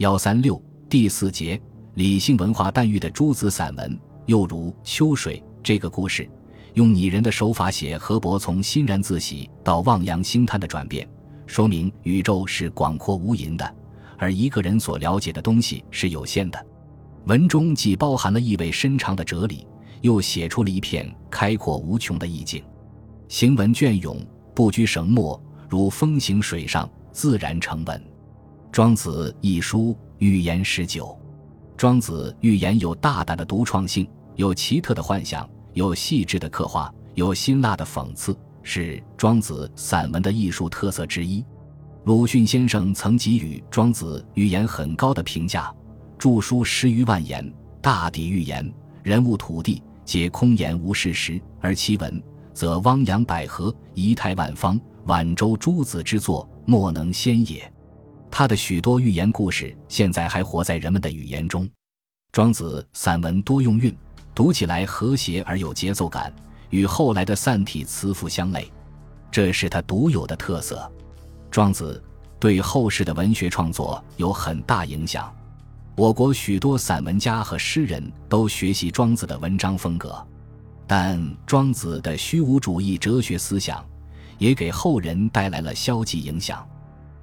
幺三六第四节，理性文化诞育的诸子散文，又如《秋水》这个故事，用拟人的手法写河伯从欣然自喜到望洋兴叹的转变，说明宇宙是广阔无垠的，而一个人所了解的东西是有限的。文中既包含了意味深长的哲理，又写出了一片开阔无穷的意境。行文隽永，不拘绳墨，如风行水上，自然成文。《庄子》一书寓言十九，庄子寓言有大胆的独创性，有奇特的幻想，有细致的刻画，有辛辣的讽刺，是庄子散文的艺术特色之一。鲁迅先生曾给予庄子寓言很高的评价。著书十余万言，大抵寓言，人物土地皆空言无事实，而其文则汪洋百合，仪态万方，晚周诸子之作，莫能先也。他的许多寓言故事，现在还活在人们的语言中。庄子散文多用韵，读起来和谐而有节奏感，与后来的散体词赋相类，这是他独有的特色。庄子对后世的文学创作有很大影响。我国许多散文家和诗人都学习庄子的文章风格，但庄子的虚无主义哲学思想也给后人带来了消极影响。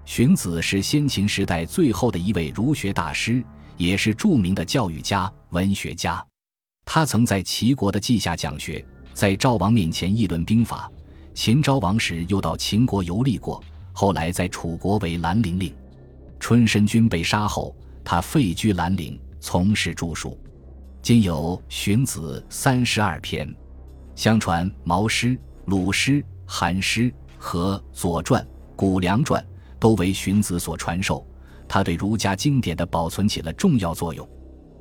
荀子是先秦时代最后的一位儒学大师，也是著名的教育家、文学家。他曾在齐国的稷下讲学，在赵王面前议论兵法。秦昭王时又到秦国游历过，后来在楚国为兰陵令。春申君被杀后。他废居兰陵，从事著述，今有《荀子》三十二篇。相传《毛诗》《鲁诗》《韩诗》和《左传》《谷梁传》都为荀子所传授，他对儒家经典的保存起了重要作用。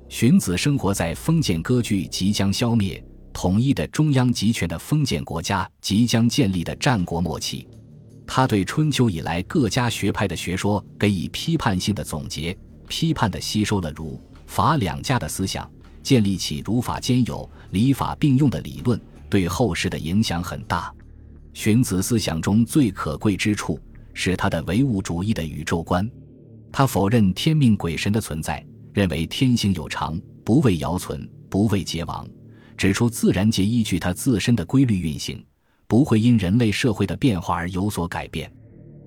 荀子生活在封建割据即将消灭、统一的中央集权的封建国家即将建立的战国末期，他对春秋以来各家学派的学说给予批判性的总结。批判地吸收了儒法两家的思想，建立起儒法兼有、礼法并用的理论，对后世的影响很大。荀子思想中最可贵之处是他的唯物主义的宇宙观，他否认天命鬼神的存在，认为天性有常，不为尧存，不为桀亡，指出自然界依据它自身的规律运行，不会因人类社会的变化而有所改变。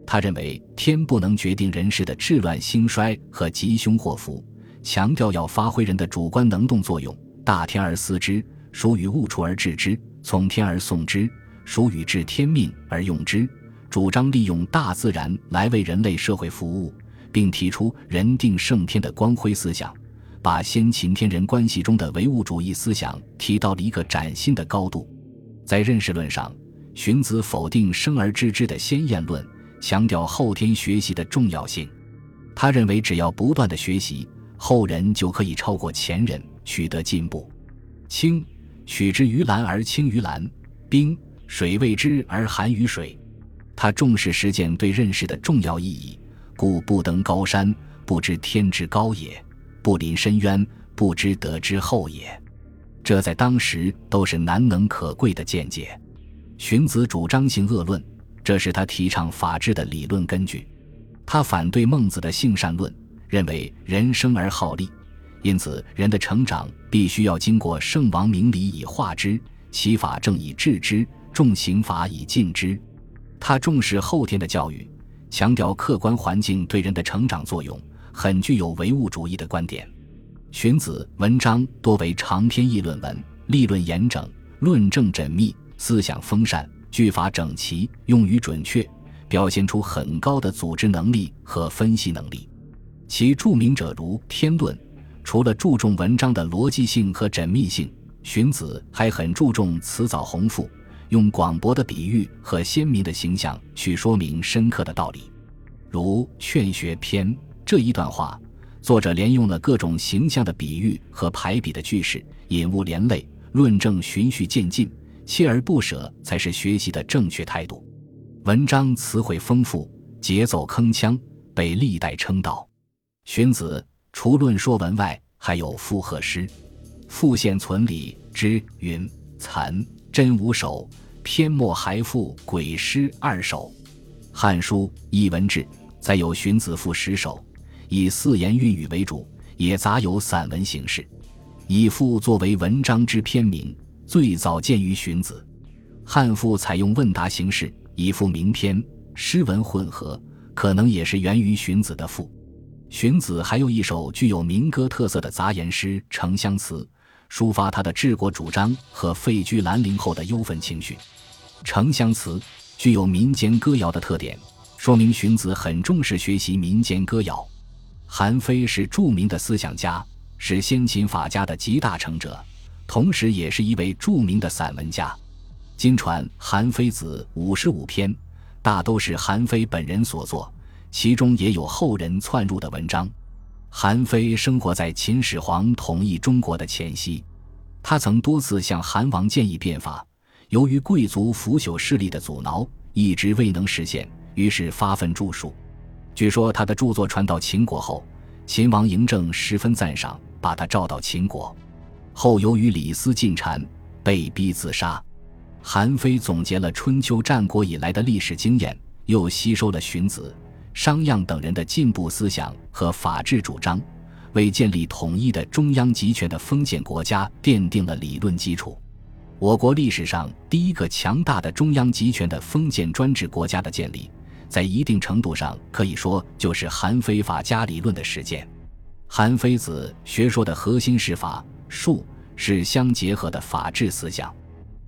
他认为天不能决定人世的治乱兴衰和吉凶祸福，强调要发挥人的主观能动作用。大天而思之，属与物处而治之；从天而送之，属与治天命而用之。主张利用大自然来为人类社会服务，并提出人定胜天的光辉思想，把先秦天人关系中的唯物主义思想提到了一个崭新的高度。在认识论上，荀子否定生而知之的先验论。强调后天学习的重要性，他认为只要不断的学习，后人就可以超过前人，取得进步。清，取之于蓝而清于蓝；冰，水为之而寒于水。他重视实践对认识的重要意义，故不登高山，不知天之高也；不临深渊，不知德之厚也。这在当时都是难能可贵的见解。荀子主张性恶论。这是他提倡法治的理论根据。他反对孟子的性善论，认为人生而好利，因此人的成长必须要经过圣王明理以化之，其法正以治之，重刑法以禁之。他重视后天的教育，强调客观环境对人的成长作用，很具有唯物主义的观点。荀子文章多为长篇议论文，立论严整，论证缜密，思想丰善。句法整齐，用语准确，表现出很高的组织能力和分析能力。其著名者如《天论》，除了注重文章的逻辑性和缜密性，荀子还很注重辞藻宏富，用广博的比喻和鲜明的形象去说明深刻的道理。如《劝学篇》这一段话，作者连用了各种形象的比喻和排比的句式，引物连类，论证循序渐进。锲而不舍才是学习的正确态度。文章词汇丰富，节奏铿锵，被历代称道。荀子除论说文外，还有附和诗，《复现存理之云：残真五首，篇末还附鬼诗二首。《汉书·艺文志》载有荀子赋十首，以四言韵语为主，也杂有散文形式。以赋作为文章之篇名，最早见于荀子。汉赋采用问答形式，以赋名篇，诗文混合，可能也是源于荀子的赋。荀子还有一首具有民歌特色的杂言诗《城乡词》，抒发他的治国主张和废居兰陵后的忧愤情绪。《城乡词》具有民间歌谣的特点，说明荀子很重视学习民间歌谣。韩非是著名的思想家。是先秦法家的集大成者，同时也是一位著名的散文家。今传《韩非子》五十五篇，大都是韩非本人所作，其中也有后人篡入的文章。韩非生活在秦始皇统一中国的前夕，他曾多次向韩王建议变法，由于贵族腐朽势力的阻挠，一直未能实现，于是发愤著述。据说他的著作传到秦国后，秦王嬴政十分赞赏。把他召到秦国，后由于李斯进谗，被逼自杀。韩非总结了春秋战国以来的历史经验，又吸收了荀子、商鞅等人的进步思想和法治主张，为建立统一的中央集权的封建国家奠定了理论基础。我国历史上第一个强大的中央集权的封建专制国家的建立，在一定程度上可以说就是韩非法家理论的实践。韩非子学说的核心是法术是相结合的法治思想。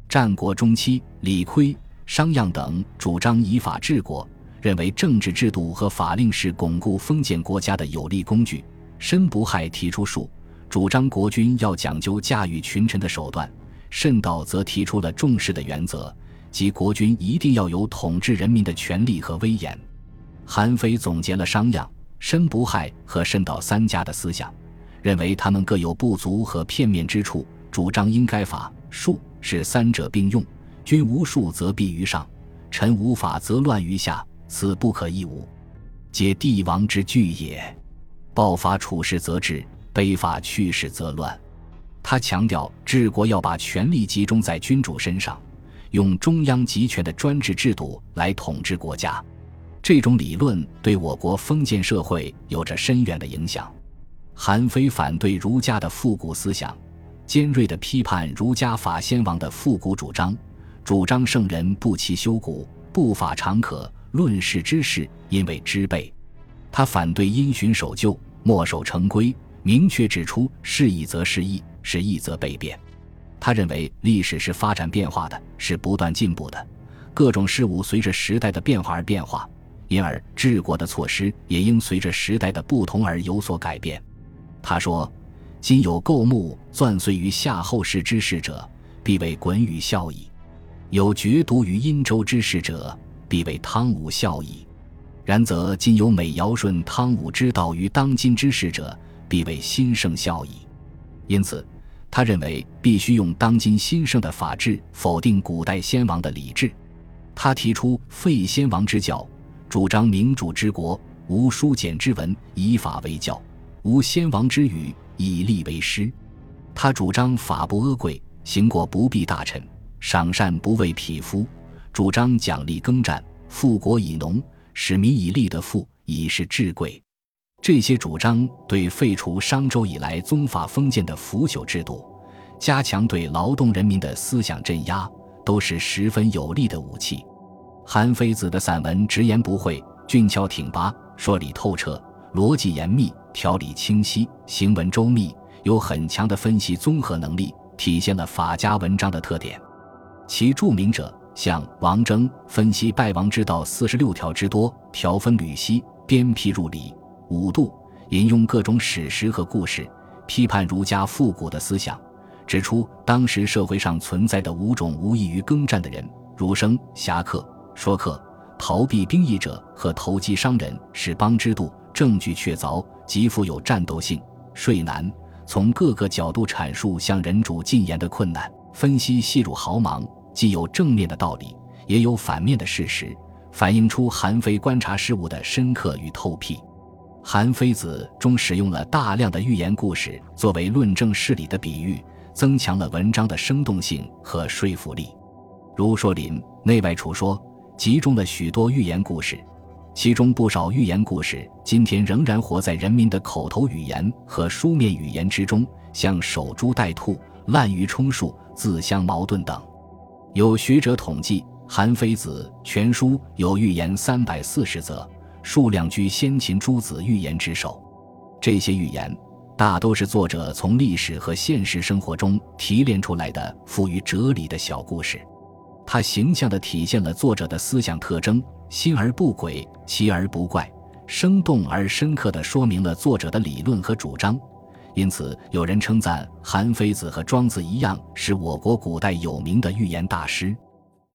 战国中期，李悝、商鞅等主张以法治国，认为政治制度和法令是巩固封建国家的有力工具。申不害提出术，主张国君要讲究驾驭群臣的手段；慎道则提出了重视的原则，即国君一定要有统治人民的权利和威严。韩非总结了商鞅。申不害和慎道三家的思想，认为他们各有不足和片面之处，主张应该法术是三者并用。君无术则弊于上，臣无法则乱于下，此不可一无，皆帝王之惧也。暴法处事则治，卑法去世则乱。他强调治国要把权力集中在君主身上，用中央集权的专制制度来统治国家。这种理论对我国封建社会有着深远的影响。韩非反对儒家的复古思想，尖锐地批判儒家法先王的复古主张，主张圣人不其修古，不法常可，论事之事因为知备。他反对因循守旧，墨守成规，明确指出是义则是义，是义则被变。他认为历史是发展变化的，是不断进步的，各种事物随着时代的变化而变化。因而，治国的措施也应随着时代的不同而有所改变。他说：“今有构木钻碎于夏后氏之事者，必为鲧禹孝矣；有决毒于殷周之事者，必为汤武孝矣。然则今有美尧舜汤武之道于当今之事者，必为新圣孝矣。”因此，他认为必须用当今新生的法治否定古代先王的礼制。他提出废先王之教。主张民主之国，无书简之文，以法为教；无先王之语，以吏为师。他主张法不阿贵，行过不避大臣，赏善不为匹夫。主张奖励耕战，富国以农，使民以利的富，以是至贵。这些主张对废除商周以来宗法封建的腐朽制度，加强对劳动人民的思想镇压，都是十分有力的武器。韩非子的散文直言不讳、俊俏挺拔、说理透彻、逻辑严密、条理清晰、行文周密，有很强的分析综合能力，体现了法家文章的特点。其著名者像王征分析败亡之道四十六条之多，条分缕析，鞭辟入里；五度引用各种史实和故事，批判儒家复古的思想，指出当时社会上存在的五种无异于耕战的人，儒生、侠客。说客、逃避兵役者和投机商人是邦之度，证据确凿，极富有战斗性。税难，从各个角度阐述向人主进言的困难，分析细入毫芒，既有正面的道理，也有反面的事实，反映出韩非观察事物的深刻与透辟。韩非子中使用了大量的寓言故事作为论证事理的比喻，增强了文章的生动性和说服力。如说林内外处说。集中了许多寓言故事，其中不少寓言故事今天仍然活在人民的口头语言和书面语言之中，像守株待兔、滥竽充数、自相矛盾等。有学者统计，《韩非子》全书有寓言三百四十则，数量居先秦诸子寓言之首。这些寓言大都是作者从历史和现实生活中提炼出来的富于哲理的小故事。它形象地体现了作者的思想特征，新而不诡，奇而不怪，生动而深刻地说明了作者的理论和主张。因此，有人称赞韩非子和庄子一样，是我国古代有名的寓言大师。